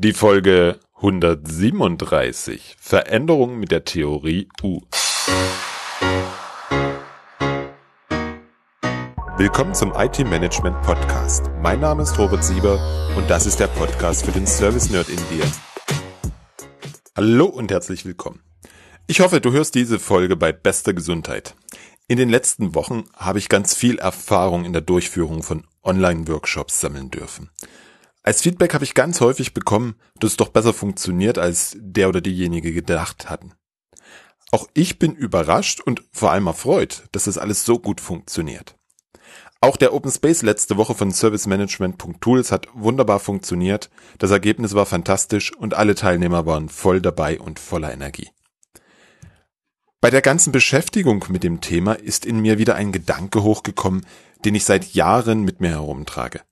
Die Folge 137 Veränderung mit der Theorie U. Willkommen zum IT Management Podcast. Mein Name ist Robert Sieber und das ist der Podcast für den Service Nerd in dir. Hallo und herzlich willkommen. Ich hoffe, du hörst diese Folge bei bester Gesundheit. In den letzten Wochen habe ich ganz viel Erfahrung in der Durchführung von Online-Workshops sammeln dürfen. Als Feedback habe ich ganz häufig bekommen, dass es doch besser funktioniert, als der oder diejenige gedacht hatten. Auch ich bin überrascht und vor allem erfreut, dass das alles so gut funktioniert. Auch der Open Space letzte Woche von servicemanagement.tools hat wunderbar funktioniert, das Ergebnis war fantastisch und alle Teilnehmer waren voll dabei und voller Energie. Bei der ganzen Beschäftigung mit dem Thema ist in mir wieder ein Gedanke hochgekommen, den ich seit Jahren mit mir herumtrage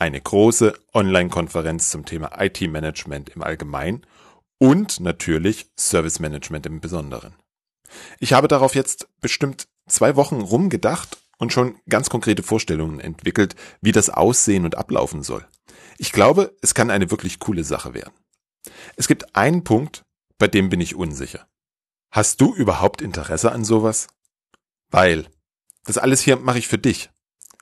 eine große Online-Konferenz zum Thema IT-Management im Allgemeinen und natürlich Service-Management im Besonderen. Ich habe darauf jetzt bestimmt zwei Wochen rumgedacht und schon ganz konkrete Vorstellungen entwickelt, wie das aussehen und ablaufen soll. Ich glaube, es kann eine wirklich coole Sache werden. Es gibt einen Punkt, bei dem bin ich unsicher. Hast du überhaupt Interesse an sowas? Weil das alles hier mache ich für dich.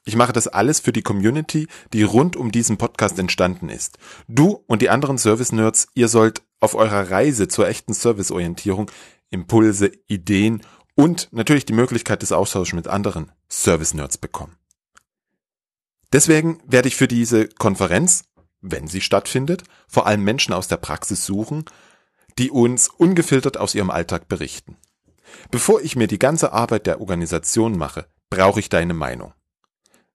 Ich mache das alles für die Community, die rund um diesen Podcast entstanden ist. Du und die anderen Service-Nerds, ihr sollt auf eurer Reise zur echten Serviceorientierung Impulse, Ideen und natürlich die Möglichkeit des Austauschs mit anderen Service-Nerds bekommen. Deswegen werde ich für diese Konferenz, wenn sie stattfindet, vor allem Menschen aus der Praxis suchen, die uns ungefiltert aus ihrem Alltag berichten. Bevor ich mir die ganze Arbeit der Organisation mache, brauche ich deine Meinung.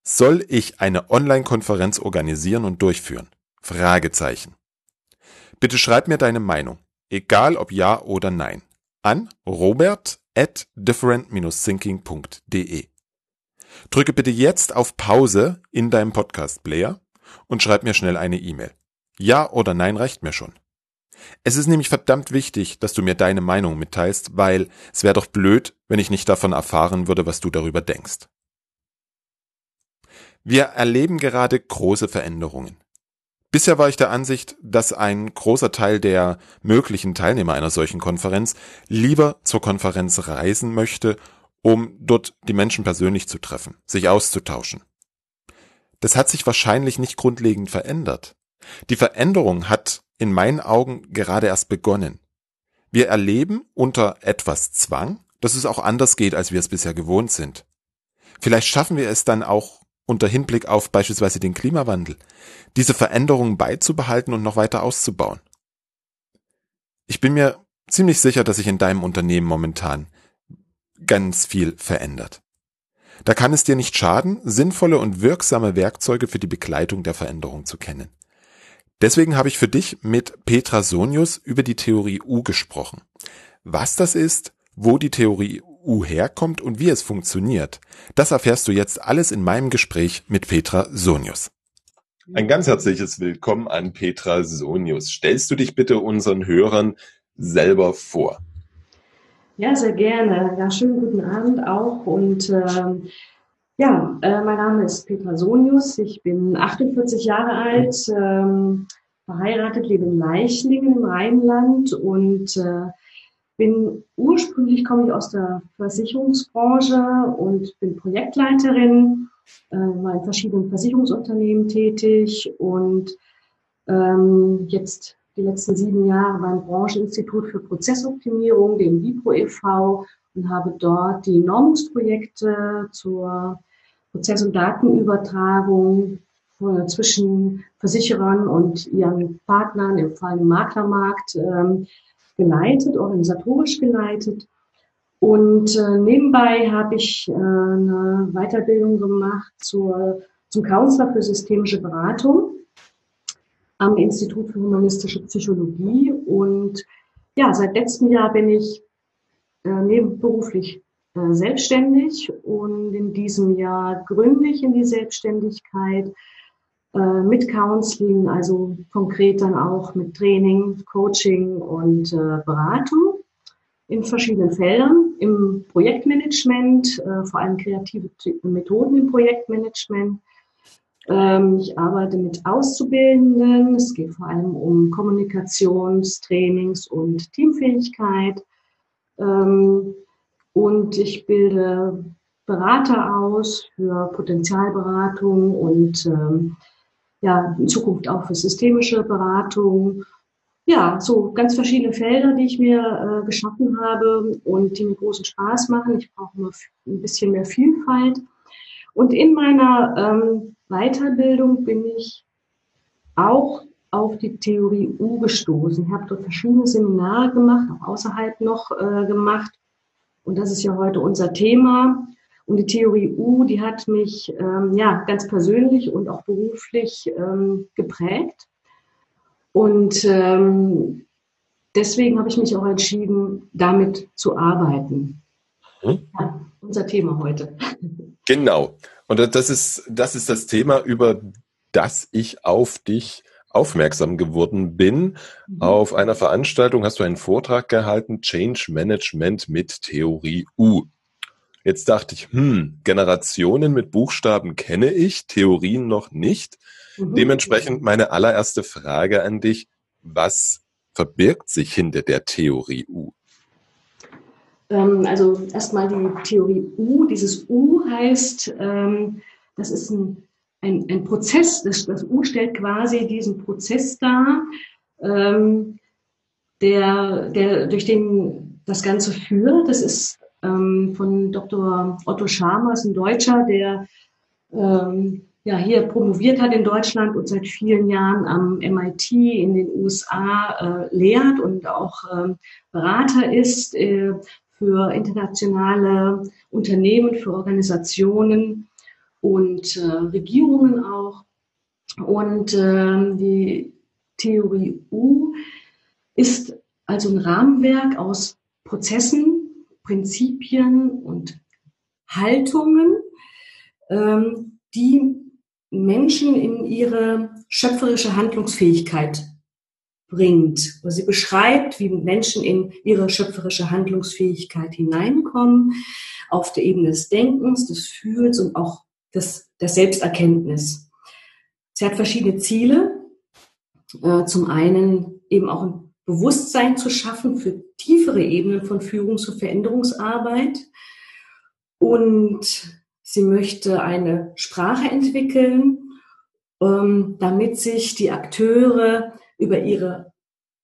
Soll ich eine Online-Konferenz organisieren und durchführen? Fragezeichen. Bitte schreib mir deine Meinung, egal ob ja oder nein, an robert at different-thinking.de. Drücke bitte jetzt auf Pause in deinem Podcast-Player und schreib mir schnell eine E-Mail. Ja oder nein reicht mir schon. Es ist nämlich verdammt wichtig, dass du mir deine Meinung mitteilst, weil es wäre doch blöd, wenn ich nicht davon erfahren würde, was du darüber denkst. Wir erleben gerade große Veränderungen. Bisher war ich der Ansicht, dass ein großer Teil der möglichen Teilnehmer einer solchen Konferenz lieber zur Konferenz reisen möchte, um dort die Menschen persönlich zu treffen, sich auszutauschen. Das hat sich wahrscheinlich nicht grundlegend verändert. Die Veränderung hat in meinen Augen gerade erst begonnen. Wir erleben unter etwas Zwang, dass es auch anders geht, als wir es bisher gewohnt sind. Vielleicht schaffen wir es dann auch unter Hinblick auf beispielsweise den Klimawandel, diese Veränderungen beizubehalten und noch weiter auszubauen. Ich bin mir ziemlich sicher, dass sich in deinem Unternehmen momentan ganz viel verändert. Da kann es dir nicht schaden, sinnvolle und wirksame Werkzeuge für die Begleitung der Veränderung zu kennen. Deswegen habe ich für dich mit Petra Sonius über die Theorie U gesprochen. Was das ist, wo die Theorie U herkommt und wie es funktioniert, das erfährst du jetzt alles in meinem Gespräch mit Petra Sonius. Ein ganz herzliches Willkommen an Petra Sonius. Stellst du dich bitte unseren Hörern selber vor? Ja, sehr gerne. Ja, schönen guten Abend auch. Und ähm, ja, äh, mein Name ist Petra Sonius. Ich bin 48 Jahre alt, ähm, verheiratet, lebe in Leichlingen im Rheinland und äh, bin ursprünglich komme ich aus der Versicherungsbranche und bin Projektleiterin, äh, war in verschiedenen Versicherungsunternehmen tätig und ähm, jetzt die letzten sieben Jahre beim Brancheninstitut für Prozessoptimierung, dem WIPRO e.V. und habe dort die Normungsprojekte zur Prozess- und Datenübertragung zwischen Versicherern und ihren Partnern, im Fall im Maklermarkt, ähm, geleitet, organisatorisch geleitet. Und äh, nebenbei habe ich äh, eine Weiterbildung gemacht zur, zum Counselor für systemische Beratung am Institut für humanistische Psychologie. Und ja, seit letztem Jahr bin ich äh, nebenberuflich äh, selbstständig und in diesem Jahr gründe ich in die Selbstständigkeit äh, mit Counseling, also konkret dann auch mit Training, Coaching und äh, Beratung in verschiedenen Feldern, im Projektmanagement, äh, vor allem kreative Methoden im Projektmanagement, Ähm, ich arbeite mit Auszubildenden. Es geht vor allem um Kommunikationstrainings und Teamfähigkeit. Ähm, und ich bilde Berater aus für Potenzialberatung und ähm, ja, in Zukunft auch für systemische Beratung. Ja, so ganz verschiedene Felder, die ich mir äh, geschaffen habe und die mir großen Spaß machen. Ich brauche nur ein bisschen mehr Vielfalt. Und in meiner ähm, Weiterbildung bin ich auch auf die Theorie U gestoßen. Ich habe dort verschiedene Seminare gemacht, auch außerhalb noch äh, gemacht. Und das ist ja heute unser Thema. Und die Theorie U, die hat mich ähm, ja ganz persönlich und auch beruflich ähm, geprägt. Und ähm, deswegen habe ich mich auch entschieden, damit zu arbeiten. Hm? Ja, unser Thema heute. Genau. Und das ist, das ist das Thema, über das ich auf dich aufmerksam geworden bin. Mhm. Auf einer Veranstaltung hast du einen Vortrag gehalten, Change Management mit Theorie U. Jetzt dachte ich, hm, Generationen mit Buchstaben kenne ich, Theorien noch nicht. Mhm. Dementsprechend meine allererste Frage an dich, was verbirgt sich hinter der Theorie U? Ähm, also erstmal die Theorie U. Dieses U heißt, ähm, das ist ein, ein, ein Prozess, das, das, U stellt quasi diesen Prozess dar, ähm, der, der, durch den das Ganze führt. Das ist ähm, von Dr. Otto Schamers, ein Deutscher, der ähm, ja, hier promoviert hat in Deutschland und seit vielen Jahren am MIT in den USA äh, lehrt und auch ähm, Berater ist äh, für internationale Unternehmen, für Organisationen und äh, Regierungen auch. Und äh, die Theorie U ist also ein Rahmenwerk aus Prozessen, Prinzipien und Haltungen, ähm, die Menschen in ihre schöpferische Handlungsfähigkeit bringt. Sie beschreibt, wie Menschen in ihre schöpferische Handlungsfähigkeit hineinkommen, auf der Ebene des Denkens, des Fühlens und auch des, der Selbsterkenntnis. Sie hat verschiedene Ziele. Äh, zum einen eben auch Bewusstsein zu schaffen für tiefere Ebenen von Führungs- und Veränderungsarbeit. Und sie möchte eine Sprache entwickeln, ähm, damit sich die Akteure über ihre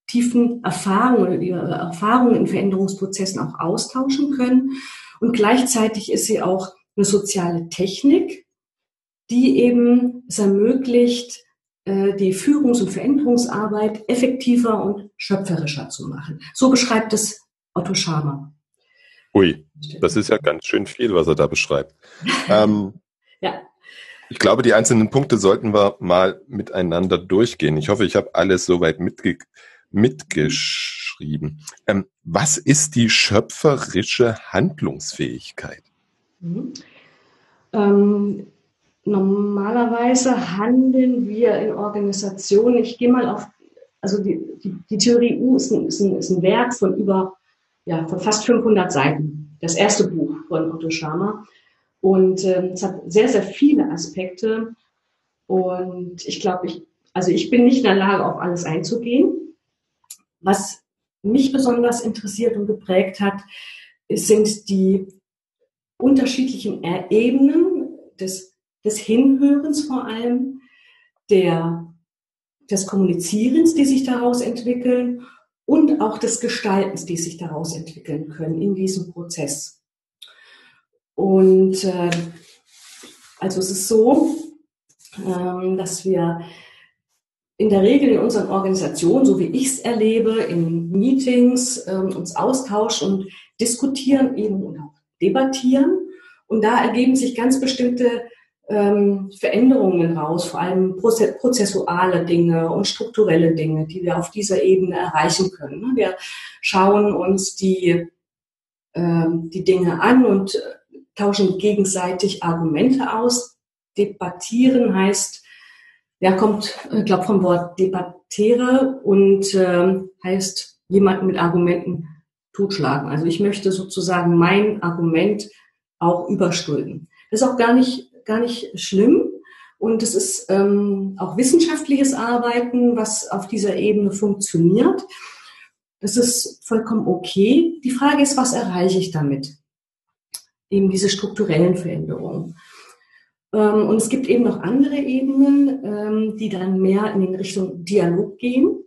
tiefen Erfahrungen, ihre Erfahrungen in Veränderungsprozessen auch austauschen können. Und gleichzeitig ist sie auch eine soziale Technik, die eben es ermöglicht, äh, die Führungs- und Veränderungsarbeit effektiver und schöpferischer zu machen. So beschreibt es Otto Scharmer. Ui, das ist ja ganz schön viel, was er da beschreibt. ähm, ja. Ich glaube, die einzelnen Punkte sollten wir mal miteinander durchgehen. Ich hoffe, ich habe alles soweit mitge mitgeschrieben. Ähm, was ist die schöpferische Handlungsfähigkeit? Mhm. Ähm, normalerweise handeln wir in Organisationen, ich gehe mal auf, also die, die, die Theorie U ist ein, ist, ein, ist ein Werk von über, ja, von fast 500 Seiten. Das erste Buch von Otto Scharmer. Und ähm, es hat sehr, sehr viele Aspekte. Und ich glaube, ich, also ich bin nicht in der Lage, auf alles einzugehen. Was mich besonders interessiert und geprägt hat, sind die unterschiedlichen Ebenen des des Hinhörens vor allem, der, des Kommunizierens, die sich daraus entwickeln und auch des Gestaltens, die sich daraus entwickeln können in diesem Prozess. Und äh, also es ist so, ähm, dass wir in der Regel in unseren Organisationen, so wie ich es erlebe, in Meetings ähm, uns austauschen und diskutieren eben und auch debattieren. Und da ergeben sich ganz bestimmte ähm, Veränderungen raus, vor allem prozessuale Dinge und strukturelle Dinge, die wir auf dieser Ebene erreichen können. Ne? Wir schauen uns die, ähm, die Dinge an und äh, tauschen gegenseitig Argumente aus. Debattieren heißt, ja, kommt, ich glaube, vom Wort debattere und äh, heißt jemanden mit Argumenten totschlagen. Also ich möchte sozusagen mein Argument auch überstülpen. Das ist auch gar nicht gar nicht schlimm, Und es ist ähm, auch wissenschaftliches Arbeiten, was auf dieser Ebene funktioniert. Das ist vollkommen okay. Die Frage ist, was erreiche ich damit? Eben diese strukturellen Veränderungen. Ähm, und es gibt eben noch andere Ebenen, ähm, die dann mehr in Richtung Dialog gehen.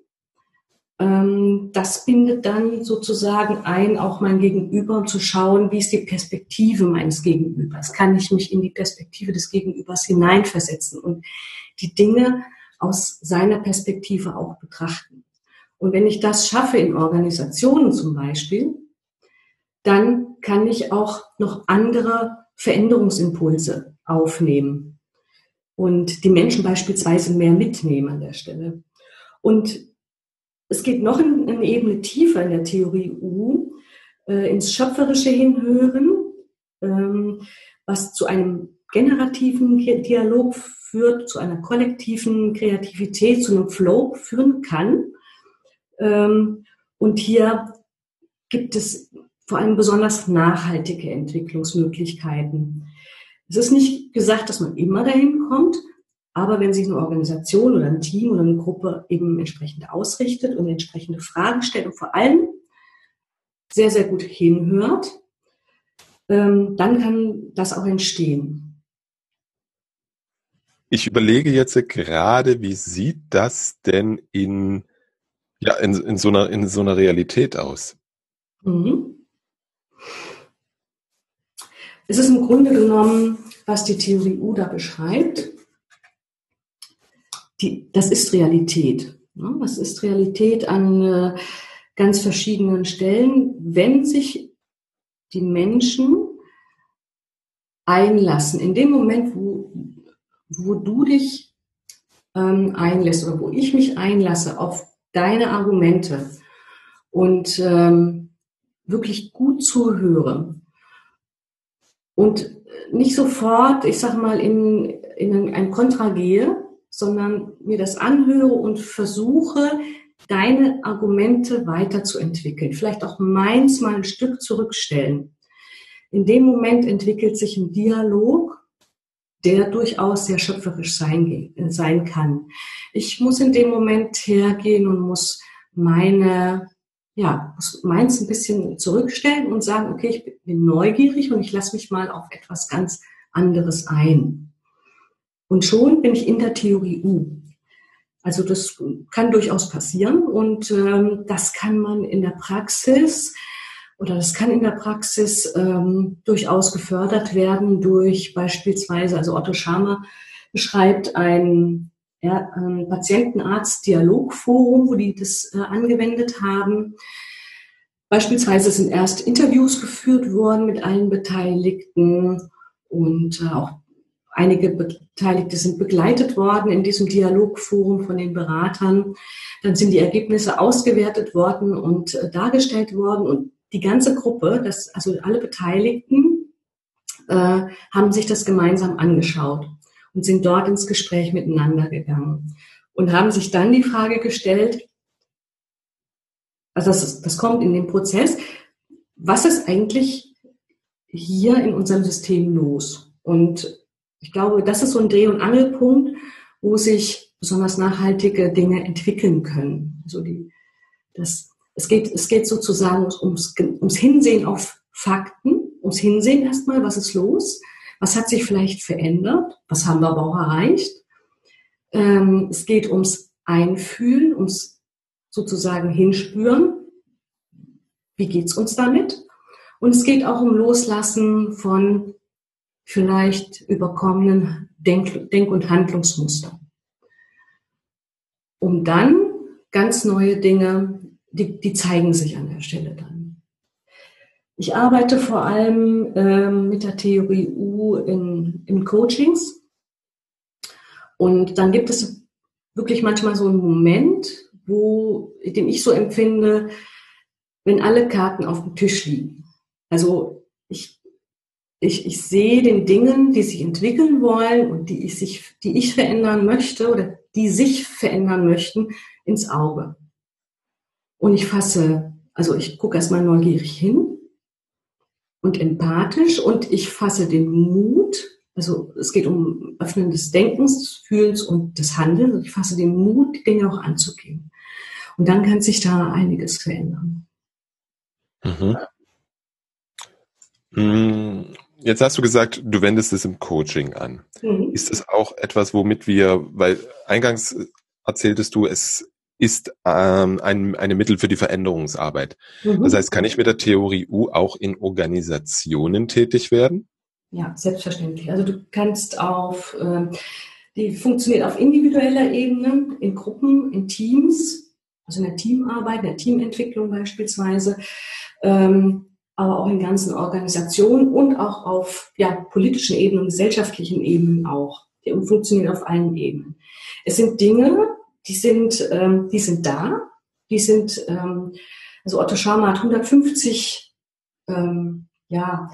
Ähm, das bindet dann sozusagen ein, auch mein Gegenüber, zu schauen, wie ist die Perspektive meines Gegenübers? Kann ich mich in die Perspektive des Gegenübers hineinversetzen und die Dinge aus seiner Perspektive auch betrachten? Und wenn ich das schaffe in Organisationen zum Beispiel, dann kann ich auch noch andere Veränderungsimpulse aufnehmen und die Menschen beispielsweise mehr mitnehmen an der Stelle. Und es geht noch in, eine Ebene tiefer in der Theorie U, äh, ins Schöpferische hinhören, ähm, was zu einem generativen Dialog führt, zu einer kollektiven Kreativität, zu einem Flow führen kann. Ähm, und hier gibt es vor allem besonders nachhaltige Entwicklungsmöglichkeiten. Es ist nicht gesagt, dass man immer dahin kommt, aber wenn sich eine Organisation oder ein Team oder eine Gruppe eben entsprechend ausrichtet und entsprechende Fragen stellt und vor allem sehr, sehr gut hinhört, ähm, dann kann das auch entstehen. Ich überlege jetzt gerade, wie sieht das denn in, ja, in, in, so, einer, in so einer Realität aus? Mhm. Es ist im Grunde genommen, was die Theorie U da beschreibt, die, das ist Realität. Ne? Das ist Realität an äh, ganz verschiedenen Stellen, wenn sich die Menschen einlassen. In dem Moment, wo, wo du dich ähm, einlässt oder wo ich mich einlasse auf deine Argumente und ähm, wirklich gut zuhöre und nicht sofort, ich sag mal, in, in ein Kontra gehe, sondern mir das anhöre und versuche, deine Argumente weiterzuentwickeln. Vielleicht auch meins mal ein Stück zurückstellen. In dem Moment entwickelt sich ein Dialog, der durchaus sehr schöpferisch sein, sein kann. Ich muss in dem Moment hergehen und muss meine, ja, muss meins ein bisschen zurückstellen und sagen, okay, ich bin neugierig und ich lasse mich mal auf etwas ganz anderes ein. Und schon bin ich in der Theorie U. Also das kann durchaus passieren und ähm, das kann man in der Praxis oder das kann in der Praxis ähm, durchaus gefördert werden durch beispielsweise, also Otto Scharmer beschreibt ein, ja, ein Patientenarzt-Dialogforum, wo die das äh, angewendet haben. Beispielsweise sind erst Interviews geführt worden mit allen Beteiligten und äh, auch Einige Beteiligte sind begleitet worden in diesem Dialogforum von den Beratern. Dann sind die Ergebnisse ausgewertet worden und äh, dargestellt worden. Und die ganze Gruppe, das, also alle Beteiligten, äh, haben sich das gemeinsam angeschaut und sind dort ins Gespräch miteinander gegangen und haben sich dann die Frage gestellt, also das, das kommt in dem Prozess, was ist eigentlich hier in unserem System los? Und ich glaube, das ist so ein Dreh- und Angelpunkt, wo sich besonders nachhaltige Dinge entwickeln können. Also die, das, es geht, es geht sozusagen ums, ums Hinsehen auf Fakten, ums Hinsehen erstmal, was ist los, was hat sich vielleicht verändert, was haben wir aber auch erreicht. Ähm, es geht ums Einfühlen, ums sozusagen Hinspüren, wie geht's uns damit? Und es geht auch um Loslassen von vielleicht überkommenen Denk-, Denk und Handlungsmuster. Um dann ganz neue Dinge, die, die zeigen sich an der Stelle dann. Ich arbeite vor allem ähm, mit der Theorie U in, in Coachings. Und dann gibt es wirklich manchmal so einen Moment, wo, den ich so empfinde, wenn alle Karten auf dem Tisch liegen. Also ich, ich sehe den Dingen, die sich entwickeln wollen und die ich, sich, die ich verändern möchte oder die sich verändern möchten, ins Auge. Und ich fasse, also ich gucke erstmal neugierig hin und empathisch und ich fasse den Mut Also es geht um Öffnen des Denkens, des Fühlens und des Handelns. Ich fasse den Mut, die Dinge auch anzugehen. Und dann kann sich da einiges verändern. Mhm. Jetzt hast du gesagt, du wendest es im Coaching an. Mhm. Ist das auch etwas, womit wir, weil eingangs erzähltest du, es ist ähm, ein, eine Mittel für die Veränderungsarbeit. Mhm. Das heißt, kann ich mit der Theorie U auch in Organisationen tätig werden? Ja, selbstverständlich. Also du kannst auf, äh, die funktioniert auf individueller Ebene, in Gruppen, in Teams, also in der Teamarbeit, in der Teamentwicklung beispielsweise, ähm, aber auch in ganzen Organisationen und auch auf ja, politischen Ebenen, gesellschaftlichen Ebenen auch. Die funktionieren auf allen Ebenen. Es sind Dinge, die sind, ähm, die sind da, die sind, ähm, also Otto Scharmer hat 150 ähm, ja,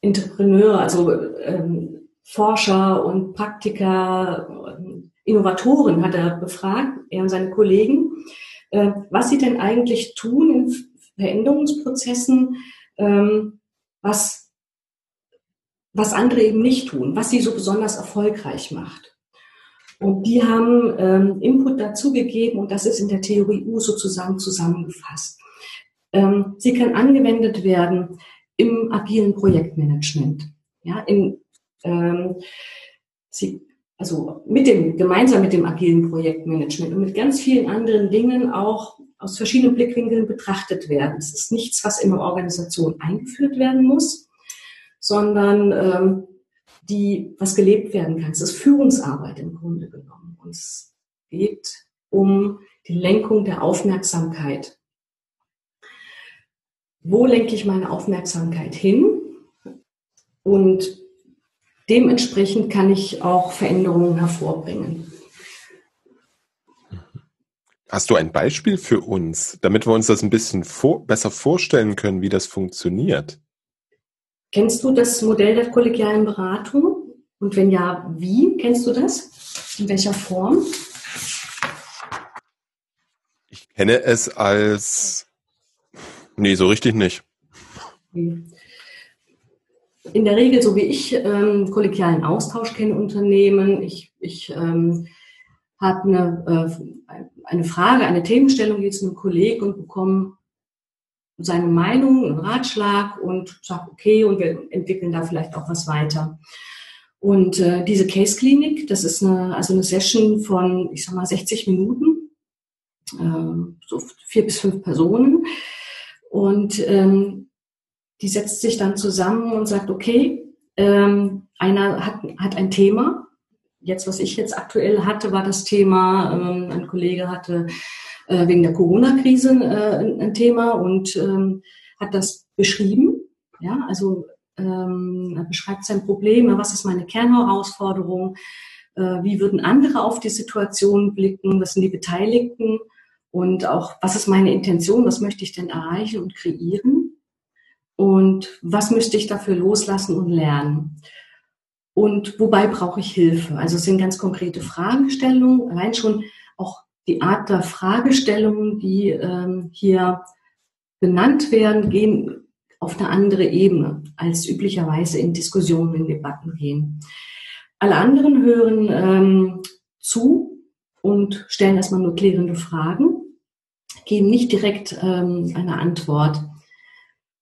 Entrepreneure, also ähm, Forscher und Praktiker, Innovatoren hat er befragt, er und seine Kollegen, äh, was sie denn eigentlich tun in Veränderungsprozessen, ähm, was, was andere eben nicht tun, was sie so besonders erfolgreich macht. Und die haben ähm, Input dazu gegeben und das ist in der Theorie U sozusagen zusammengefasst. Ähm, sie kann angewendet werden im agilen Projektmanagement. Ja, in, ähm, sie, also mit dem, gemeinsam mit dem agilen Projektmanagement und mit ganz vielen anderen Dingen auch aus verschiedenen Blickwinkeln betrachtet werden. Es ist nichts, was in eine Organisation eingeführt werden muss, sondern ähm, die, was gelebt werden kann. Es ist Führungsarbeit im Grunde genommen. Und es geht um die Lenkung der Aufmerksamkeit wo lenke ich meine Aufmerksamkeit hin und dementsprechend kann ich auch Veränderungen hervorbringen. Hast du ein Beispiel für uns, damit wir uns das ein bisschen vor, besser vorstellen können, wie das funktioniert? Kennst du das Modell der kollegialen Beratung? Und wenn ja, wie? Kennst du das? In welcher Form? Ich kenne es als Nee, so richtig nicht. In der Regel, so wie ich ähm, kollegialen Austausch kenne Unternehmen, ich, ich ähm, habe eine, äh, eine Frage, eine Themenstellung jetzt einem Kollegen und bekomme seine Meinung, einen Ratschlag und sage, okay, und wir entwickeln da vielleicht auch was weiter. Und äh, diese Case Klinik, das ist eine, also eine Session von, ich sag mal, 60 Minuten, äh, so vier bis fünf Personen. Und ähm, die setzt sich dann zusammen und sagt, okay, ähm, einer hat, hat ein Thema. Jetzt, was ich jetzt aktuell hatte, war das Thema, ähm, ein Kollege hatte äh, wegen der Corona-Krise äh, ein, ein, Thema und ähm, hat das beschrieben. Ja, also ähm, er beschreibt sein Problem, was ist meine Kernherausforderung, äh, wie würden andere auf die Situation blicken, was sind die Beteiligten? Und auch, was ist meine Intention, was möchte ich denn erreichen und kreieren und was müsste ich dafür loslassen und lernen. Und wobei brauche ich Hilfe? Also es sind ganz konkrete Fragestellungen, allein schon auch die Art der Fragestellungen, die ähm, hier benannt werden, gehen auf eine andere Ebene, als üblicherweise in Diskussionen, in Debatten gehen. Alle anderen hören ähm, zu und stellen erstmal nur klärende Fragen geben nicht direkt ähm, eine Antwort.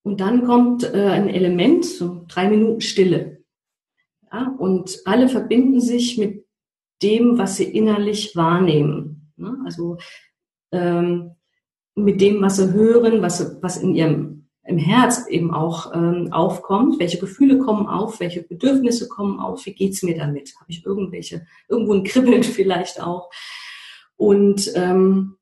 Und dann kommt äh, ein Element, so drei Minuten Stille. Ja, und alle verbinden sich mit dem, was sie innerlich wahrnehmen. Ne? Also ähm, mit dem, was sie hören, was, was in ihrem im Herz eben auch ähm, aufkommt. Welche Gefühle kommen auf? Welche Bedürfnisse kommen auf? Wie geht's mir damit? Habe ich irgendwelche, irgendwo ein Kribbeln vielleicht auch? Und ähm,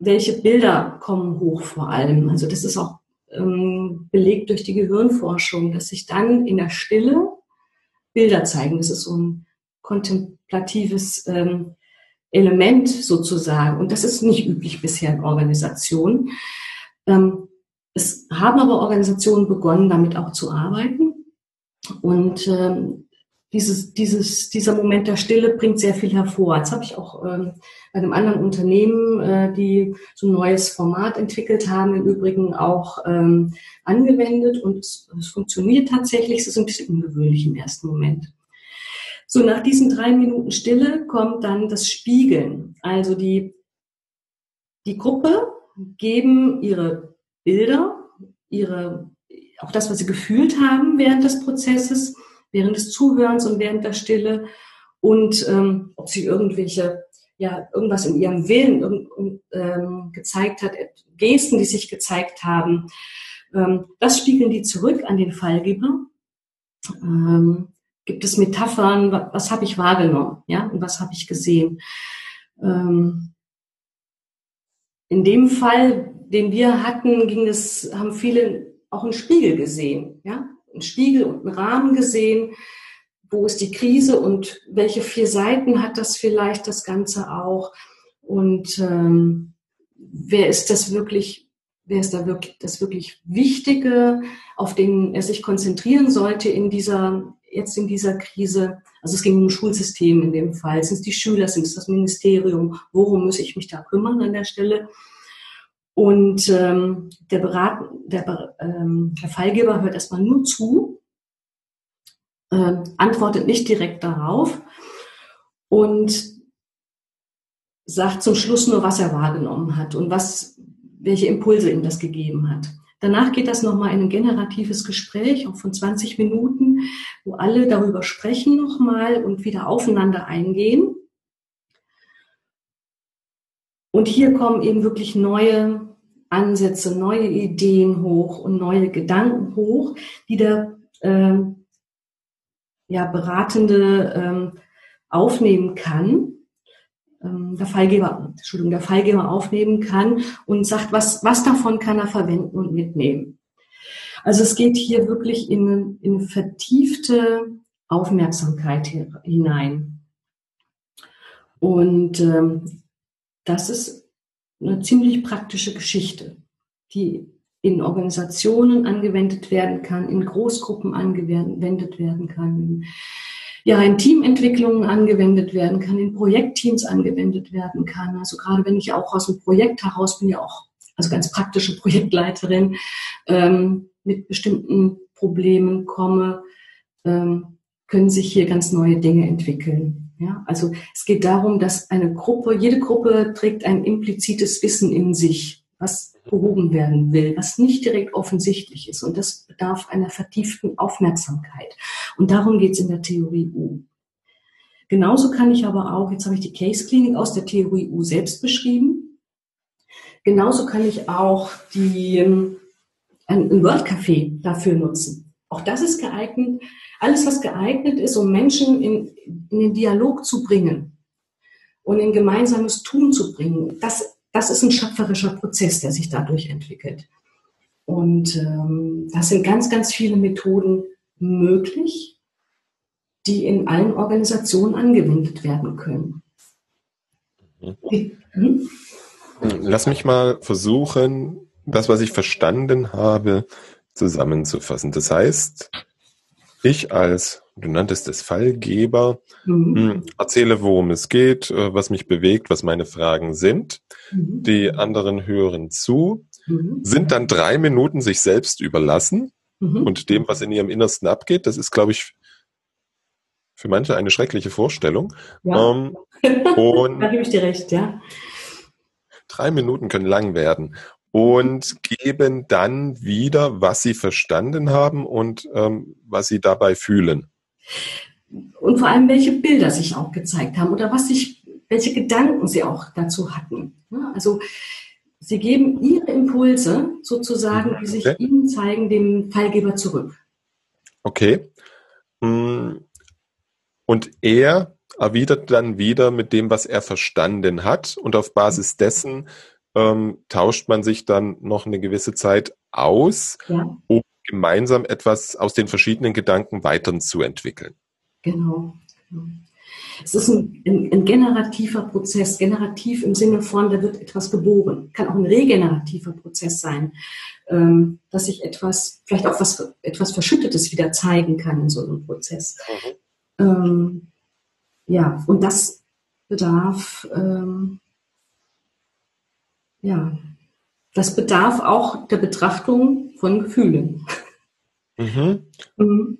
welche Bilder kommen hoch vor allem. Also das ist auch ähm, belegt durch die Gehirnforschung, dass sich dann in der Stille Bilder zeigen. Das ist so ein kontemplatives ähm, Element sozusagen. Und das ist nicht üblich bisher in Organisationen. Ähm, es haben aber Organisationen begonnen, damit auch zu arbeiten. Und dieses, dieses, dieser Moment der Stille bringt sehr viel hervor. Jetzt habe ich auch ähm, bei einem anderen Unternehmen, äh, die so ein neues Format entwickelt haben, im Übrigen auch ähm, angewendet und es, es funktioniert tatsächlich. Es ist ein bisschen ungewöhnlich im ersten Moment. So, nach diesen drei Minuten Stille kommt dann das Spiegeln. Also die, die Gruppe geben ihre Bilder, ihre, auch das, was sie gefühlt haben während des Prozesses, während des Zuhörens und während der Stille und ähm, ob sie irgendwelche, ja, irgendwas in ihrem Willen ähm, gezeigt hat, Gesten, die sich gezeigt haben. Ähm, das spiegeln die zurück an den Fallgeber. Ähm, gibt es Metaphern, was, was habe ich wahrgenommen, ja, und was habe ich gesehen. Ähm, in dem Fall, den wir hatten, ging es, haben viele auch einen Spiegel gesehen, ja, einen Spiegel und einen Rahmen gesehen. Wo ist die Krise und welche vier Seiten hat das vielleicht das Ganze auch? Und ähm, wer ist das wirklich, wer ist da wirklich das wirklich Wichtige, auf den er sich konzentrieren sollte in dieser, jetzt in dieser Krise? Also es ging um Schulsystem in dem Fall. Sind es die Schüler, sind es das Ministerium? Worum muss ich mich da kümmern an der Stelle? Und ähm, der, Berat, der, ähm, der Fallgeber hört erstmal nur zu, äh, antwortet nicht direkt darauf und sagt zum Schluss nur, was er wahrgenommen hat und was, welche Impulse ihm das gegeben hat. Danach geht das nochmal in ein generatives Gespräch auch von 20 Minuten, wo alle darüber sprechen nochmal und wieder aufeinander eingehen. Und hier kommen eben wirklich neue Ansätze, neue Ideen hoch und neue Gedanken hoch, die der äh, ja, Beratende ähm, aufnehmen kann, ähm, der Fallgeber, Entschuldigung, der Fallgeber aufnehmen kann und sagt, was, was davon kann er verwenden und mitnehmen. Also es geht hier wirklich in, in vertiefte Aufmerksamkeit hinein. Und ähm, das ist eine ziemlich praktische Geschichte, die in Organisationen angewendet werden kann, in Großgruppen angewendet werden kann, ja, in Teamentwicklungen angewendet werden kann, in Projektteams angewendet werden kann. Also gerade wenn ich auch aus dem Projekt heraus bin, ja auch, also ganz praktische Projektleiterin, ähm, mit bestimmten Problemen komme, ähm, können sich hier ganz neue Dinge entwickeln. Ja, also es geht darum, dass eine Gruppe, jede Gruppe trägt ein implizites Wissen in sich, was behoben werden will, was nicht direkt offensichtlich ist. Und das bedarf einer vertieften Aufmerksamkeit. Und darum geht es in der Theorie U. Genauso kann ich aber auch, jetzt habe ich die Case-Klinik aus der Theorie U selbst beschrieben. Genauso kann ich auch die, ähm, ein World Café dafür nutzen. Auch das ist geeignet, alles, was geeignet ist, um Menschen in, in den Dialog zu bringen und in gemeinsames Tun zu bringen, das, das ist ein schöpferischer Prozess, der sich dadurch entwickelt. Und ähm, das sind ganz, ganz viele Methoden möglich, die in allen Organisationen angewendet werden können. Mhm. Lass mich mal versuchen, das, was ich verstanden habe, zusammenzufassen. Das heißt, ich als, du nanntest es Fallgeber, mhm. Hm, erzähle, worum es geht, äh, was mich bewegt, was meine Fragen sind. Mhm. Die anderen hören zu, mhm. sind dann drei Minuten sich selbst überlassen mhm. und dem, was in ihrem Innersten abgeht. Das ist, glaube ich, für manche eine schreckliche Vorstellung. Ja. Ähm, und da gebe ich dir recht, ja. Drei Minuten können lang werden und geben dann wieder, was sie verstanden haben und ähm, was sie dabei fühlen. Und vor allem, welche Bilder sich auch gezeigt haben oder was sich, welche Gedanken sie auch dazu hatten. Also sie geben ihre Impulse sozusagen, die sich okay. ihnen zeigen, dem Fallgeber zurück. Okay. Hm. Und er erwidert dann wieder mit dem, was er verstanden hat und auf Basis dessen ähm, tauscht man sich dann noch eine gewisse Zeit aus, ja. um gemeinsam etwas aus den verschiedenen Gedanken weiterzuentwickeln. Genau. genau. Es ist ein, ein, ein, generativer Prozess, generativ im Sinne von, da wird etwas geboren. Kann auch ein regenerativer Prozess sein, ähm, dass sich etwas, vielleicht auch was, etwas Verschüttetes wieder zeigen kann in so einem Prozess. Mhm. Ähm, ja, und das bedarf, ähm, ja, das bedarf auch der Betrachtung von Gefühlen. Mhm. Mhm.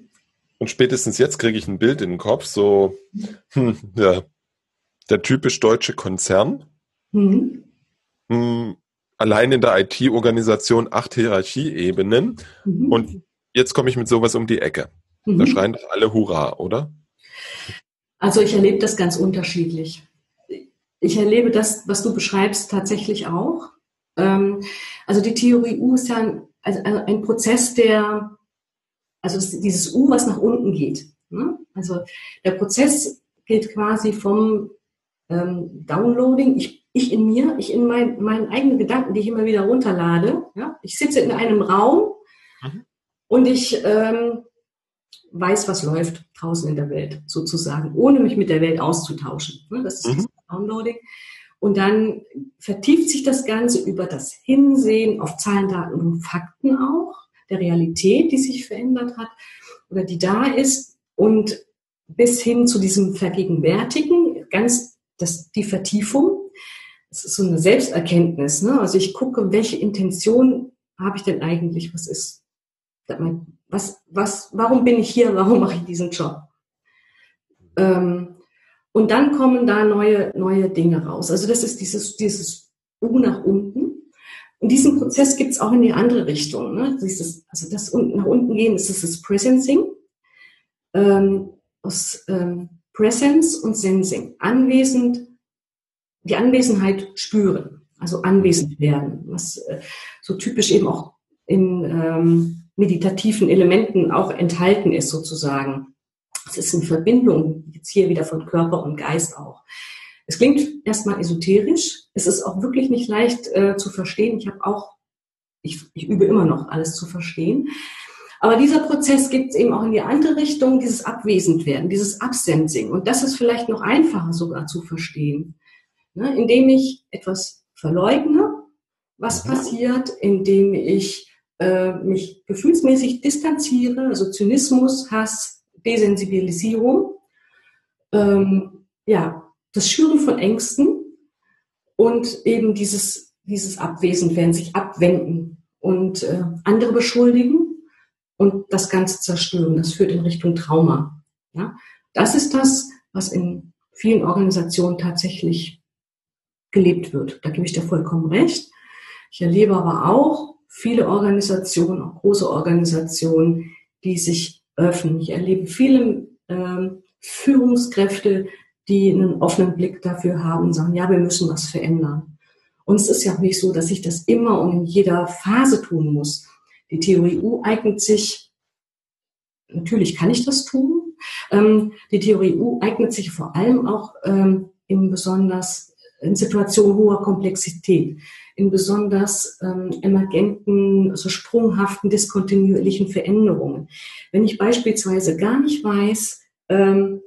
Und spätestens jetzt kriege ich ein Bild in den Kopf, so hm, ja, der typisch deutsche Konzern. Mhm. Hm, allein in der IT-Organisation acht Hierarchieebenen. Mhm. Und jetzt komme ich mit sowas um die Ecke. Mhm. Da schreien doch alle Hurra, oder? Also ich erlebe das ganz unterschiedlich. Ich erlebe das, was du beschreibst, tatsächlich auch. Ähm, also die Theorie U ist ja ein, also ein Prozess, der also dieses U, was nach unten geht. Ne? Also der Prozess geht quasi vom ähm, Downloading, ich, ich in mir, ich in mein, meinen eigenen Gedanken, die ich immer wieder runterlade. Ich sitze in einem Raum mhm. und ich ähm, weiß, was läuft draußen in der Welt, sozusagen, ohne mich mit der Welt auszutauschen. Ne? Das ist mhm. Downloading. Und dann vertieft sich das Ganze über das Hinsehen auf Zahlen, Daten und Fakten auch der Realität, die sich verändert hat oder die da ist und bis hin zu diesem Vergegenwärtigen, ganz das, die Vertiefung. Das ist so eine Selbsterkenntnis. Ne? Also ich gucke, welche Intention habe ich denn eigentlich? Was ist, was, was, warum bin ich hier? Warum mache ich diesen Job? Ähm, und dann kommen da neue, neue Dinge raus. Also das ist dieses, dieses U nach unten. Und diesen Prozess gibt es auch in die andere Richtung. Ne? Dieses, also das nach unten gehen ist das, Presencing. Ähm, aus ähm, Presence und Sensing. Anwesend, die Anwesenheit spüren, also anwesend werden, was äh, so typisch eben auch in ähm, meditativen Elementen auch enthalten ist sozusagen. Es ist in Verbindung, jetzt hier wieder von Körper und Geist auch. Es klingt erstmal esoterisch. Es ist auch wirklich nicht leicht äh, zu verstehen. Ich habe auch, ich, ich übe immer noch alles zu verstehen. Aber dieser Prozess gibt es eben auch in die andere Richtung, dieses Abwesendwerden, dieses Absensing. Und das ist vielleicht noch einfacher sogar zu verstehen, ne? indem ich etwas verleugne, was mhm. passiert, indem ich äh, mich gefühlsmäßig distanziere, also Zynismus, Hass, Desensibilisierung. Ähm, ja, das Schüren von Ängsten und eben dieses, dieses Abwesendwerden, sich abwenden und äh, andere beschuldigen und das Ganze zerstören. Das führt in Richtung Trauma. Ja? Das ist das, was in vielen Organisationen tatsächlich gelebt wird. Da gebe ich dir vollkommen recht. Ich erlebe aber auch viele Organisationen, auch große Organisationen, die sich öffnen. Ich erlebe viele äh, Führungskräfte, die einen offenen Blick dafür haben und sagen, ja, wir müssen was verändern. Und es ist ja auch nicht so, dass ich das immer und in jeder Phase tun muss. Die Theorie U eignet sich, natürlich kann ich das tun. Ähm, die Theorie U eignet sich vor allem auch ähm, in besonders in Situationen hoher Komplexität, in besonders ähm, emergenten, also sprunghaften, diskontinuierlichen Veränderungen. Wenn ich beispielsweise gar nicht weiß, ähm,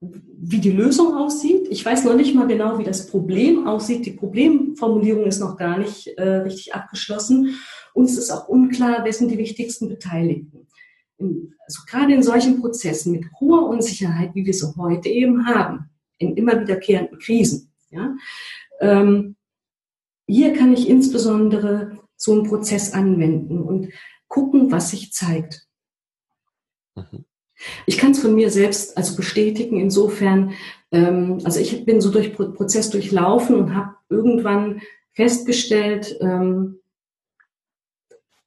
wie die Lösung aussieht. Ich weiß noch nicht mal genau, wie das Problem aussieht. Die Problemformulierung ist noch gar nicht äh, richtig abgeschlossen. Uns ist auch unklar, wer sind die wichtigsten Beteiligten. In, also gerade in solchen Prozessen mit hoher Unsicherheit, wie wir sie heute eben haben, in immer wiederkehrenden Krisen. Ja, ähm, hier kann ich insbesondere so einen Prozess anwenden und gucken, was sich zeigt. Mhm. Ich kann es von mir selbst also bestätigen, insofern, ähm, also ich bin so durch Prozess durchlaufen und habe irgendwann festgestellt, ähm,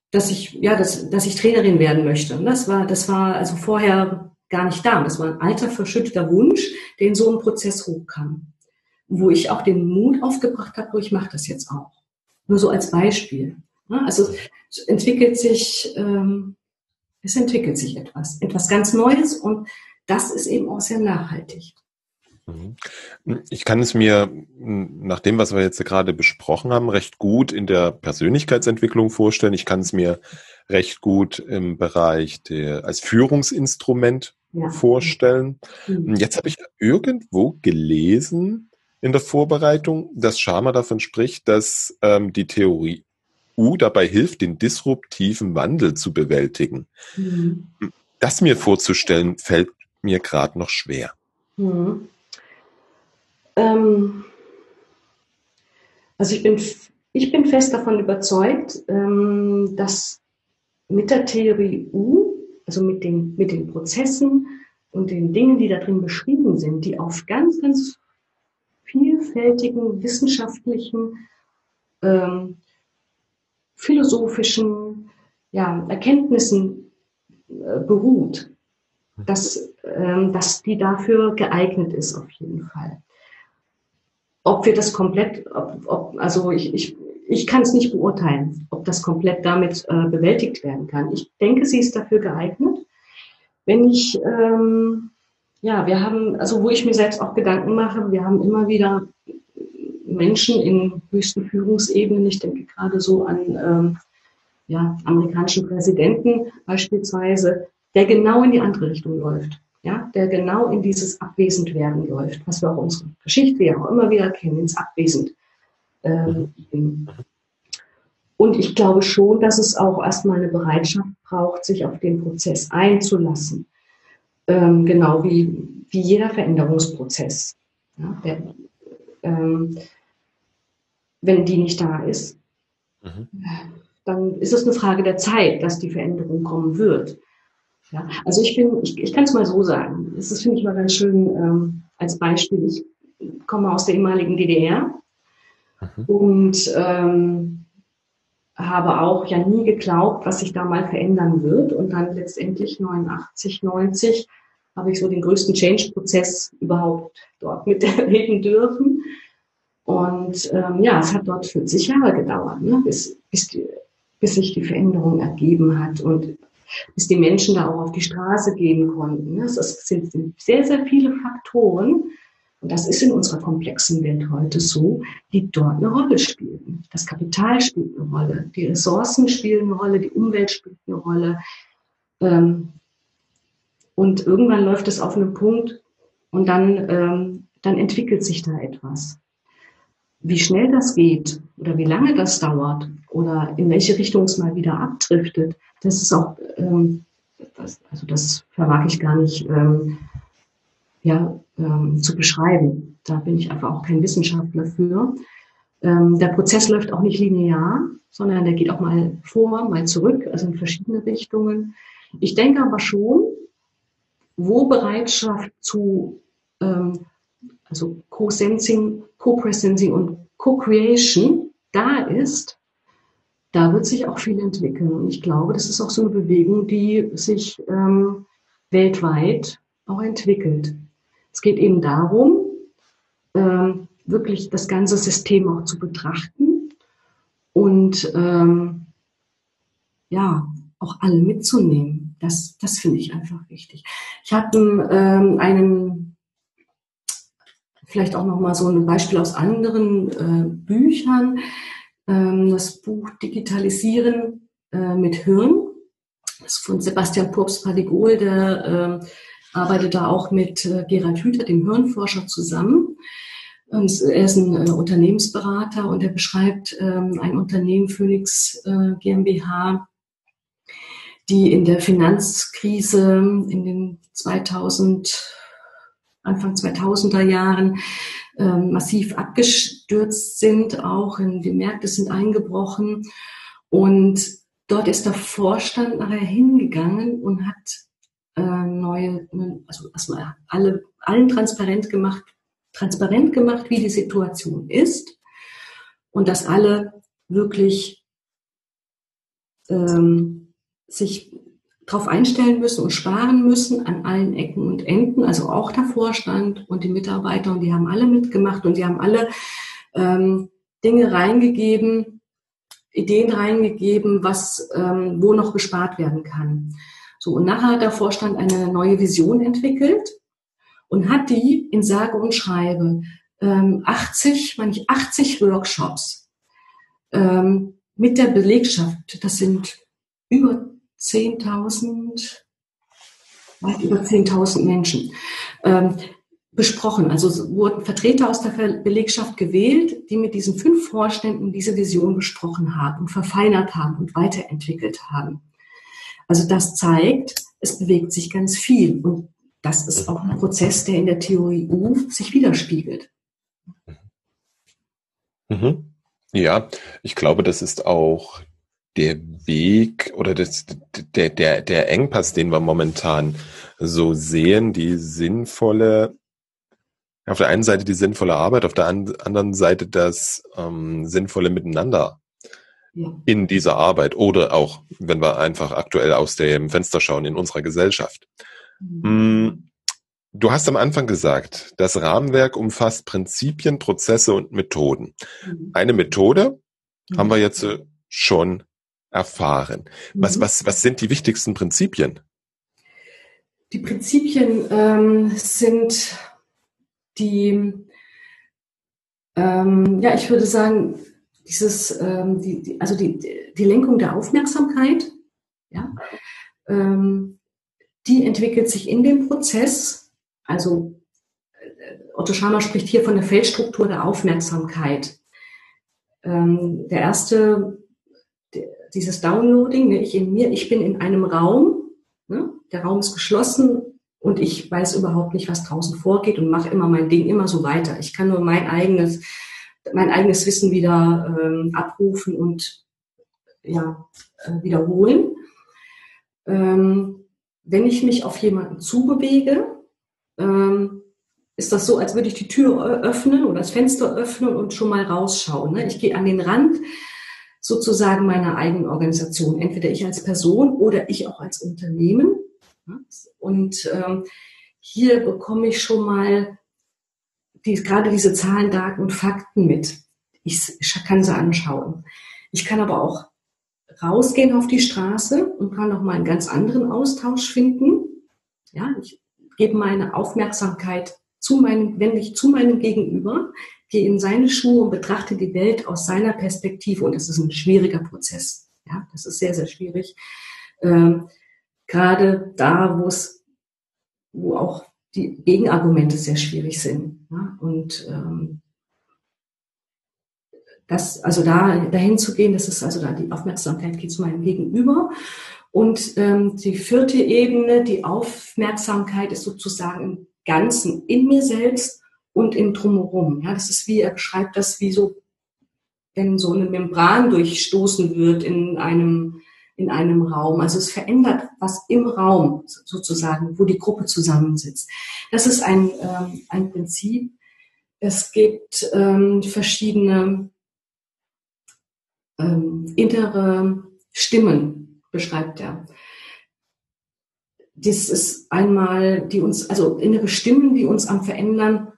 dass ich, ja, dass, dass ich Trainerin werden möchte. Und das war, das war also vorher gar nicht da. Das war ein alter, verschütteter Wunsch, der in so einem Prozess hochkam. Wo ich auch den Mut aufgebracht habe, wo ich mache das jetzt auch. Nur so als Beispiel. Also es entwickelt sich ähm, es entwickelt sich etwas, etwas ganz Neues und das ist eben auch sehr nachhaltig. Mhm. Ich kann es mir nach dem, was wir jetzt gerade besprochen haben, recht gut in der Persönlichkeitsentwicklung vorstellen. Ich kann es mir recht gut im Bereich der, als Führungsinstrument ja. vorstellen. Mhm. Jetzt habe ich irgendwo gelesen in der Vorbereitung, dass Sharma davon spricht, dass ähm, die Theorie U dabei hilft, den disruptiven Wandel zu bewältigen. Mhm. Das mir vorzustellen, fällt mir gerade noch schwer? Hm. Ähm, also ich bin, ich bin fest davon überzeugt, ähm, dass mit der Theorie U, also mit den, mit den Prozessen und den Dingen, die da drin beschrieben sind, die auf ganz, ganz vielfältigen wissenschaftlichen, ähm, philosophischen ja, Erkenntnissen äh, beruht, dass, ähm, dass die dafür geeignet ist, auf jeden Fall. Ob wir das komplett, ob, ob, also ich, ich, ich kann es nicht beurteilen, ob das komplett damit äh, bewältigt werden kann. Ich denke, sie ist dafür geeignet. Wenn ich, ähm, ja, wir haben, also wo ich mir selbst auch Gedanken mache, wir haben immer wieder Menschen in höchsten Führungsebenen, ich denke gerade so an ähm, ja, amerikanischen Präsidenten beispielsweise, der genau in die andere Richtung läuft ja, der genau in dieses Abwesendwerden läuft, was wir auch unsere Geschichte ja auch immer wieder kennen, ins Abwesend. Ähm, und ich glaube schon, dass es auch erstmal eine Bereitschaft braucht, sich auf den Prozess einzulassen. Ähm, genau wie, wie jeder Veränderungsprozess. Ja, der, ähm, wenn die nicht da ist, mhm. dann ist es eine Frage der Zeit, dass die Veränderung kommen wird. Ja, also ich bin, ich, ich kann es mal so sagen. Das ist, finde ich mal ganz schön ähm, als Beispiel. Ich komme aus der ehemaligen DDR mhm. und ähm, habe auch ja nie geglaubt, was sich da mal verändern wird. Und dann letztendlich 89, 90 habe ich so den größten Change-Prozess überhaupt dort miterleben dürfen. Und ähm, ja, es hat dort 40 Jahre gedauert, ne, bis, bis, die, bis sich die Veränderung ergeben hat. Und bis die Menschen da auch auf die Straße gehen konnten. Es sind sehr, sehr viele Faktoren, und das ist in unserer komplexen Welt heute so, die dort eine Rolle spielen. Das Kapital spielt eine Rolle, die Ressourcen spielen eine Rolle, die Umwelt spielt eine Rolle. Ähm, und irgendwann läuft es auf einen Punkt und dann, ähm, dann entwickelt sich da etwas. Wie schnell das geht oder wie lange das dauert oder in welche Richtung es mal wieder abdriftet, das ist auch, ähm, also das vermag ich gar nicht ja, ähm, zu beschreiben. Da bin ich einfach auch kein Wissenschaftler für. Ähm, der Prozess läuft auch nicht linear, sondern der geht auch mal vor, mal zurück, also in verschiedene Richtungen. Ich denke aber schon, wo Bereitschaft zu ähm, also Co-Sensing, Co-Presensing und Co-Creation da ist, da wird sich auch viel entwickeln. Und ich glaube, das ist auch so eine Bewegung, die sich ähm, weltweit auch entwickelt. Es geht eben darum, ähm, wirklich das ganze System auch zu betrachten und ähm, ja, auch alle mitzunehmen. Das, das finde ich einfach wichtig. Ich habe ähm, einen, vielleicht auch noch mal so ein Beispiel aus anderen äh, Büchern ähm, das Buch Digitalisieren äh, mit Hirn. Das ist von Sebastian Purps-Padigol, der äh, arbeitet da auch mit äh, Gerald Hüther, dem Hirnforscher, zusammen. Und er ist ein äh, Unternehmensberater und er beschreibt ähm, ein Unternehmen Phoenix äh, GmbH, die in der Finanzkrise in den 2000 Anfang 2000er Jahren ähm, massiv abgestürzt sind, auch in die Märkte sind eingebrochen. Und dort ist der Vorstand nachher hingegangen und hat neue, also erstmal alle, allen transparent gemacht, transparent gemacht, wie die Situation ist und dass alle wirklich ähm, sich darauf einstellen müssen und sparen müssen an allen Ecken und Enden, also auch der Vorstand und die Mitarbeiter und die haben alle mitgemacht und die haben alle ähm, Dinge reingegeben, Ideen reingegeben, was ähm, wo noch gespart werden kann. So und nachher hat der Vorstand eine neue Vision entwickelt und hat die in sage und schreibe ähm, 80, meine ich 80 Workshops ähm, mit der Belegschaft. Das sind über 10.000, weit über 10.000 Menschen ähm, besprochen. Also wurden Vertreter aus der Belegschaft gewählt, die mit diesen fünf Vorständen diese Vision besprochen haben und verfeinert haben und weiterentwickelt haben. Also das zeigt, es bewegt sich ganz viel. Und das ist auch ein Prozess, der in der Theorie U sich widerspiegelt. Mhm. Ja, ich glaube, das ist auch der Weg oder das, der, der, der Engpass, den wir momentan so sehen, die sinnvolle, auf der einen Seite die sinnvolle Arbeit, auf der anderen Seite das ähm, sinnvolle Miteinander ja. in dieser Arbeit oder auch, wenn wir einfach aktuell aus dem Fenster schauen, in unserer Gesellschaft. Mhm. Mm, du hast am Anfang gesagt, das Rahmenwerk umfasst Prinzipien, Prozesse und Methoden. Mhm. Eine Methode mhm. haben wir jetzt äh, schon erfahren. Was, mhm. was, was sind die wichtigsten Prinzipien? Die Prinzipien ähm, sind die, ähm, ja, ich würde sagen, dieses, ähm, die, die, also die, die Lenkung der Aufmerksamkeit, ja, ähm, die entwickelt sich in dem Prozess. Also äh, Otto Scharmer spricht hier von der Feldstruktur der Aufmerksamkeit. Ähm, der erste, dieses Downloading, ne, ich in mir, ich bin in einem Raum, ne, der Raum ist geschlossen und ich weiß überhaupt nicht, was draußen vorgeht und mache immer mein Ding immer so weiter. Ich kann nur mein eigenes mein eigenes Wissen wieder ähm, abrufen und ja, äh, wiederholen. Ähm, wenn ich mich auf jemanden zubewege, ähm, ist das so, als würde ich die Tür öffnen oder das Fenster öffnen und schon mal rausschauen. Ne? Ich gehe an den Rand sozusagen meiner eigenen Organisation, entweder ich als Person oder ich auch als Unternehmen. Und ähm, hier bekomme ich schon mal die, gerade diese Zahlen, Daten und Fakten mit. Ich, ich kann sie anschauen. Ich kann aber auch rausgehen auf die Straße und kann noch mal einen ganz anderen Austausch finden. Ja, ich gebe meine Aufmerksamkeit zu meinem, wende ich zu meinem Gegenüber, gehe in seine Schuhe und betrachte die Welt aus seiner Perspektive. Und das ist ein schwieriger Prozess. Ja, das ist sehr, sehr schwierig. Ähm, gerade da, wo es, wo auch die Gegenargumente sehr schwierig sind. Ja? Und ähm, das, also da dahin zu gehen, das ist also da die Aufmerksamkeit geht zu meinem Gegenüber. Und ähm, die vierte Ebene, die Aufmerksamkeit ist sozusagen im Ganzen in mir selbst und im Drumherum. Ja, das ist wie, er beschreibt das wie so, wenn so eine Membran durchstoßen wird in einem in einem Raum. Also es verändert was im Raum sozusagen, wo die Gruppe zusammensitzt. Das ist ein, ähm, ein Prinzip. Es gibt ähm, verschiedene ähm, innere Stimmen, beschreibt er. Das ist einmal, die uns, also innere Stimmen, die uns am Verändern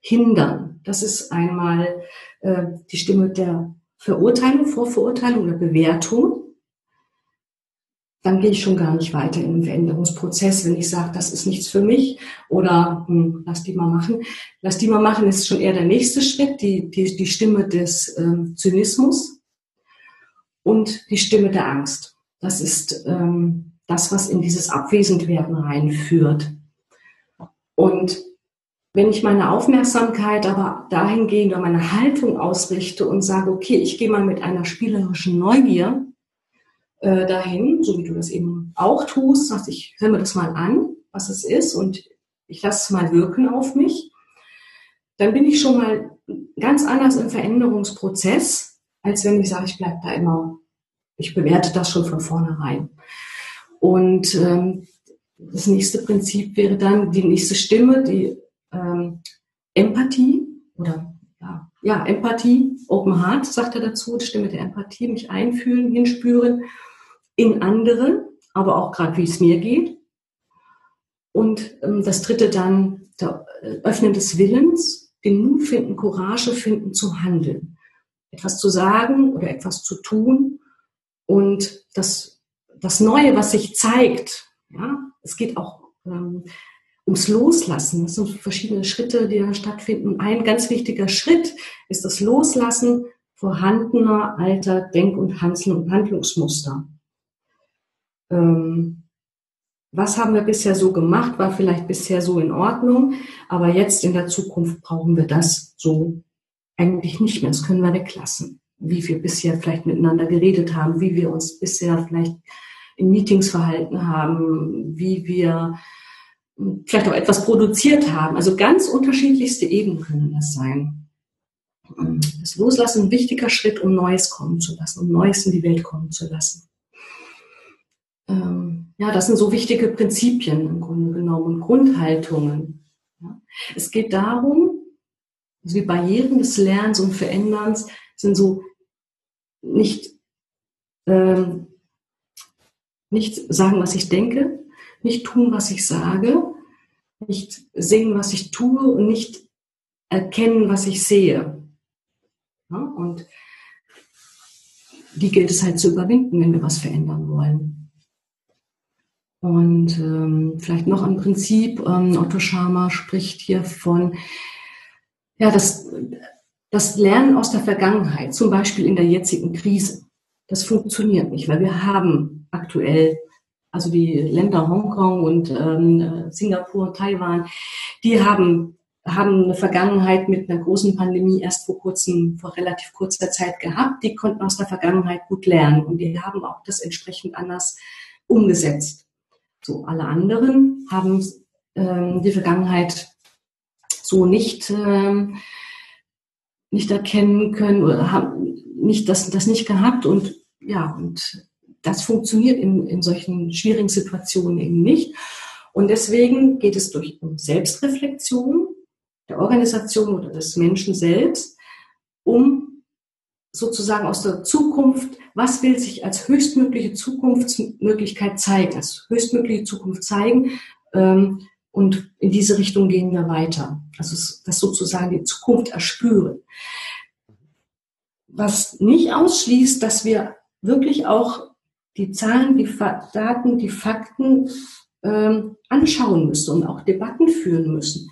hindern. Das ist einmal äh, die Stimme der Verurteilung, Vorverurteilung oder Bewertung dann gehe ich schon gar nicht weiter in den Veränderungsprozess, wenn ich sage, das ist nichts für mich oder hm, lass die mal machen. Lass die mal machen ist schon eher der nächste Schritt, die, die, die Stimme des ähm, Zynismus und die Stimme der Angst. Das ist ähm, das, was in dieses Abwesendwerden reinführt. Und wenn ich meine Aufmerksamkeit aber dahingehend oder meine Haltung ausrichte und sage, okay, ich gehe mal mit einer spielerischen Neugier äh, dahin, so wie du das eben auch tust, sagst, ich höre mir das mal an, was es ist und ich lasse es mal wirken auf mich, dann bin ich schon mal ganz anders im Veränderungsprozess, als wenn ich sage, ich bleibe da immer, ich bewerte das schon von vornherein. Und ähm, das nächste Prinzip wäre dann die nächste Stimme, die ähm, Empathie oder ja, ja, Empathie, Open Heart, sagt er dazu, Stimme der Empathie, mich einfühlen, hinspüren in andere, aber auch gerade wie es mir geht. Und ähm, das dritte dann, der äh, Öffnen des Willens, den Mut finden, Courage finden zu handeln. Etwas zu sagen oder etwas zu tun und das, das Neue, was sich zeigt, ja, es geht auch ähm, ums Loslassen. Das sind verschiedene Schritte, die da stattfinden. Ein ganz wichtiger Schritt ist das Loslassen vorhandener alter Denk- und Handlungsmuster ähm, was haben wir bisher so gemacht, war vielleicht bisher so in Ordnung, aber jetzt in der Zukunft brauchen wir das so eigentlich nicht mehr. Das können wir weglassen. Wie wir bisher vielleicht miteinander geredet haben, wie wir uns bisher vielleicht in Meetings verhalten haben, wie wir vielleicht auch etwas produziert haben. Also ganz unterschiedlichste Ebenen können das sein. Das Loslassen ein wichtiger Schritt, um Neues kommen zu lassen, um Neues in die Welt kommen zu lassen. Ähm, ja, das sind so wichtige Prinzipien im Grunde genommen und Grundhaltungen. Ja. Es geht darum, also die Barrieren des Lernens und Veränderns sind so nicht, ähm, nicht sagen, was ich denke, nicht tun, was ich sage, nicht sehen, was ich tue und nicht erkennen, was ich sehe. Ja, und die gilt es halt zu überwinden, wenn wir was verändern wollen. Und ähm, vielleicht noch ein Prinzip, ähm, Otto Schama spricht hier von, ja, das, das Lernen aus der Vergangenheit, zum Beispiel in der jetzigen Krise, das funktioniert nicht, weil wir haben aktuell also die Länder Hongkong und ähm, Singapur Taiwan, die haben, haben eine Vergangenheit mit einer großen Pandemie erst vor kurzem, vor relativ kurzer Zeit gehabt. Die konnten aus der Vergangenheit gut lernen und die haben auch das entsprechend anders umgesetzt. So, alle anderen haben ähm, die Vergangenheit so nicht, ähm, nicht erkennen können oder haben nicht das, das nicht gehabt und ja, und das funktioniert in, in solchen schwierigen Situationen eben nicht. Und deswegen geht es durch Selbstreflexion der Organisation oder des Menschen selbst, um sozusagen aus der Zukunft, was will sich als höchstmögliche Zukunftsmöglichkeit zeigen, als höchstmögliche Zukunft zeigen. Ähm, und in diese Richtung gehen wir weiter. Also das sozusagen die Zukunft erspüren. Was nicht ausschließt, dass wir wirklich auch die Zahlen, die Daten, die Fakten ähm, anschauen müssen und auch Debatten führen müssen.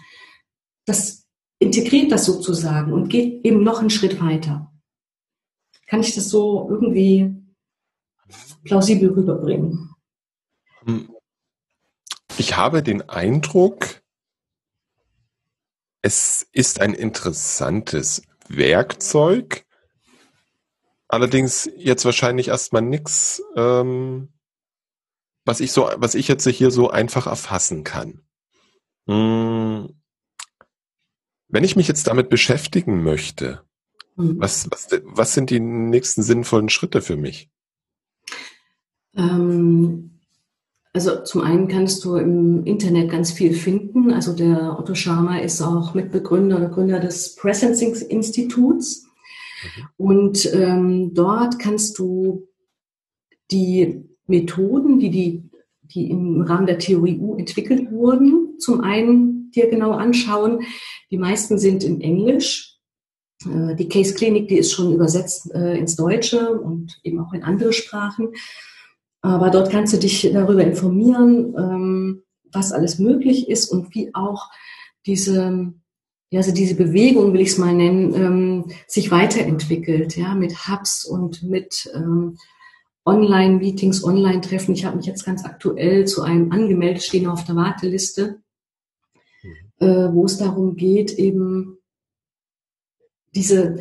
Das integriert das sozusagen und geht eben noch einen Schritt weiter. Kann ich das so irgendwie plausibel rüberbringen? Ich habe den Eindruck, es ist ein interessantes Werkzeug, Allerdings jetzt wahrscheinlich erstmal nix, ähm, was ich so, was ich jetzt hier so einfach erfassen kann. Hm. Wenn ich mich jetzt damit beschäftigen möchte, mhm. was, was, was sind die nächsten sinnvollen Schritte für mich? Ähm, also zum einen kannst du im Internet ganz viel finden. Also der Otto Schama ist auch Mitbegründer oder Gründer des Presencing Instituts. Und ähm, dort kannst du die Methoden, die, die, die im Rahmen der Theorie U entwickelt wurden, zum einen dir genau anschauen. Die meisten sind in Englisch. Äh, die Case Clinic, die ist schon übersetzt äh, ins Deutsche und eben auch in andere Sprachen. Aber dort kannst du dich darüber informieren, ähm, was alles möglich ist und wie auch diese ja, also diese Bewegung, will ich es mal nennen, ähm, sich weiterentwickelt, ja, mit Hubs und mit ähm, Online-Meetings, Online-Treffen. Ich habe mich jetzt ganz aktuell zu einem angemeldet, stehen auf der Warteliste, mhm. äh, wo es darum geht, eben diese,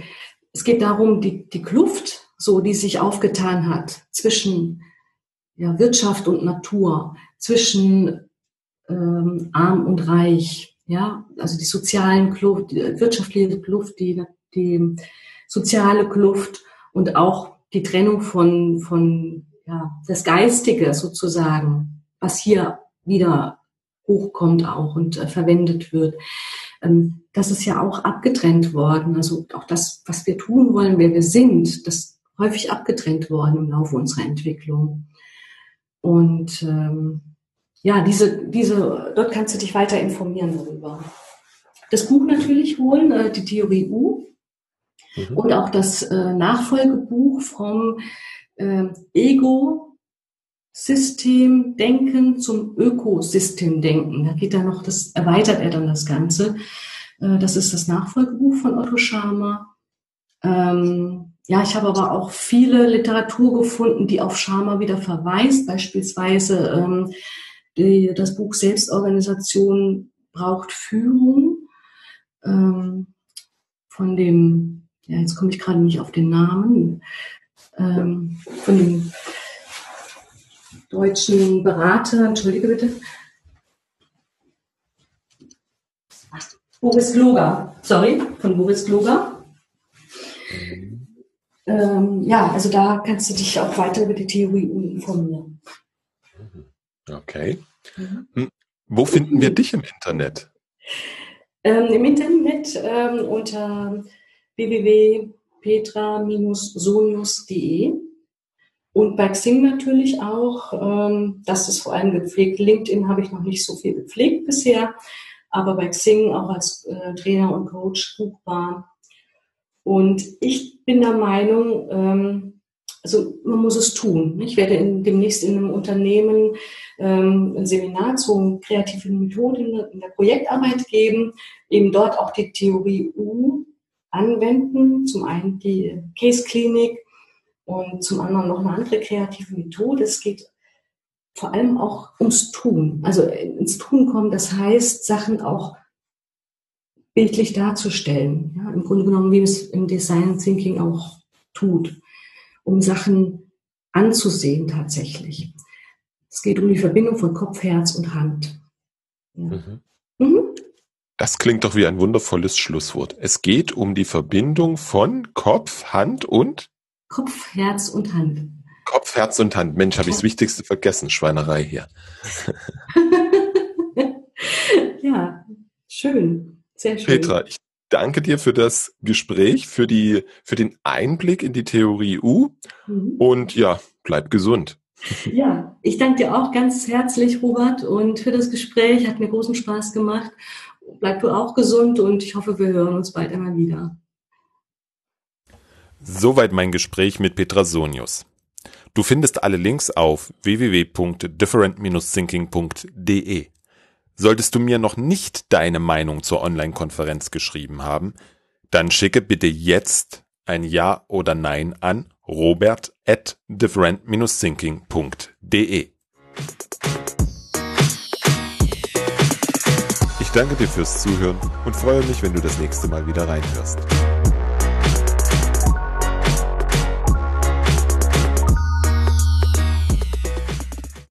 es geht darum, die, die Kluft, so die sich aufgetan hat zwischen ja, Wirtschaft und Natur, zwischen ähm, arm und reich, ja, also die sozialen Kluft, die wirtschaftliche Kluft, die, die soziale Kluft und auch die Trennung von, von ja, das Geistige sozusagen, was hier wieder hochkommt auch und äh, verwendet wird. Ähm, das ist ja auch abgetrennt worden. Also auch das, was wir tun wollen, wer wir sind, das häufig abgetrennt worden im Laufe unserer Entwicklung. Und ähm, ja, diese, diese, dort kannst du dich weiter informieren darüber. Das Buch natürlich holen, äh, die Theorie U. Mhm. Und auch das äh, Nachfolgebuch vom äh, Ego System Denken zum Ökosystem Denken. Da geht er noch, das erweitert er dann das Ganze. Äh, das ist das Nachfolgebuch von Otto Schama. Ähm, ja, ich habe aber auch viele Literatur gefunden, die auf Schama wieder verweist, beispielsweise ähm, die, das Buch Selbstorganisation braucht Führung ähm, von dem, ja, jetzt komme ich gerade nicht auf den Namen, ähm, von dem deutschen Berater, entschuldige bitte, Boris Gloger, sorry, von Boris Gloger. Ähm, ja, also da kannst du dich auch weiter über die Theorie informieren. Okay. Mhm. Hm, wo finden wir dich im Internet? Ähm, Im Internet ähm, unter www.petra-sonius.de und bei Xing natürlich auch. Ähm, das ist vor allem gepflegt. LinkedIn habe ich noch nicht so viel gepflegt bisher, aber bei Xing auch als äh, Trainer und Coach buchbar. Und ich bin der Meinung, ähm, also man muss es tun. Ich werde in, demnächst in einem Unternehmen ähm, ein Seminar zu kreativen Methoden in der Projektarbeit geben, eben dort auch die Theorie U anwenden. Zum einen die Case Klinik und zum anderen noch eine andere kreative Methode. Es geht vor allem auch ums Tun, also ins Tun kommen. Das heißt, Sachen auch bildlich darzustellen. Ja, Im Grunde genommen, wie es im Design Thinking auch tut, um Sachen anzusehen tatsächlich. Es geht um die Verbindung von Kopf, Herz und Hand. Ja. Mhm. Mhm. Das klingt doch wie ein wundervolles Schlusswort. Es geht um die Verbindung von Kopf, Hand und Kopf, Herz und Hand. Kopf, Herz und Hand. Mensch, habe ich das Wichtigste vergessen. Schweinerei hier. ja, schön. Sehr schön. Petra, ich danke dir für das Gespräch, für die, für den Einblick in die Theorie U. Mhm. Und ja, bleib gesund. Ja, ich danke dir auch ganz herzlich, Robert, und für das Gespräch. Hat mir großen Spaß gemacht. Bleib du auch gesund und ich hoffe, wir hören uns bald einmal wieder. Soweit mein Gespräch mit Petra Sonius. Du findest alle Links auf www.different-thinking.de. Solltest du mir noch nicht deine Meinung zur Online-Konferenz geschrieben haben, dann schicke bitte jetzt ein Ja oder Nein an robert at different-thinking.de. Ich danke dir fürs Zuhören und freue mich, wenn du das nächste Mal wieder reinhörst.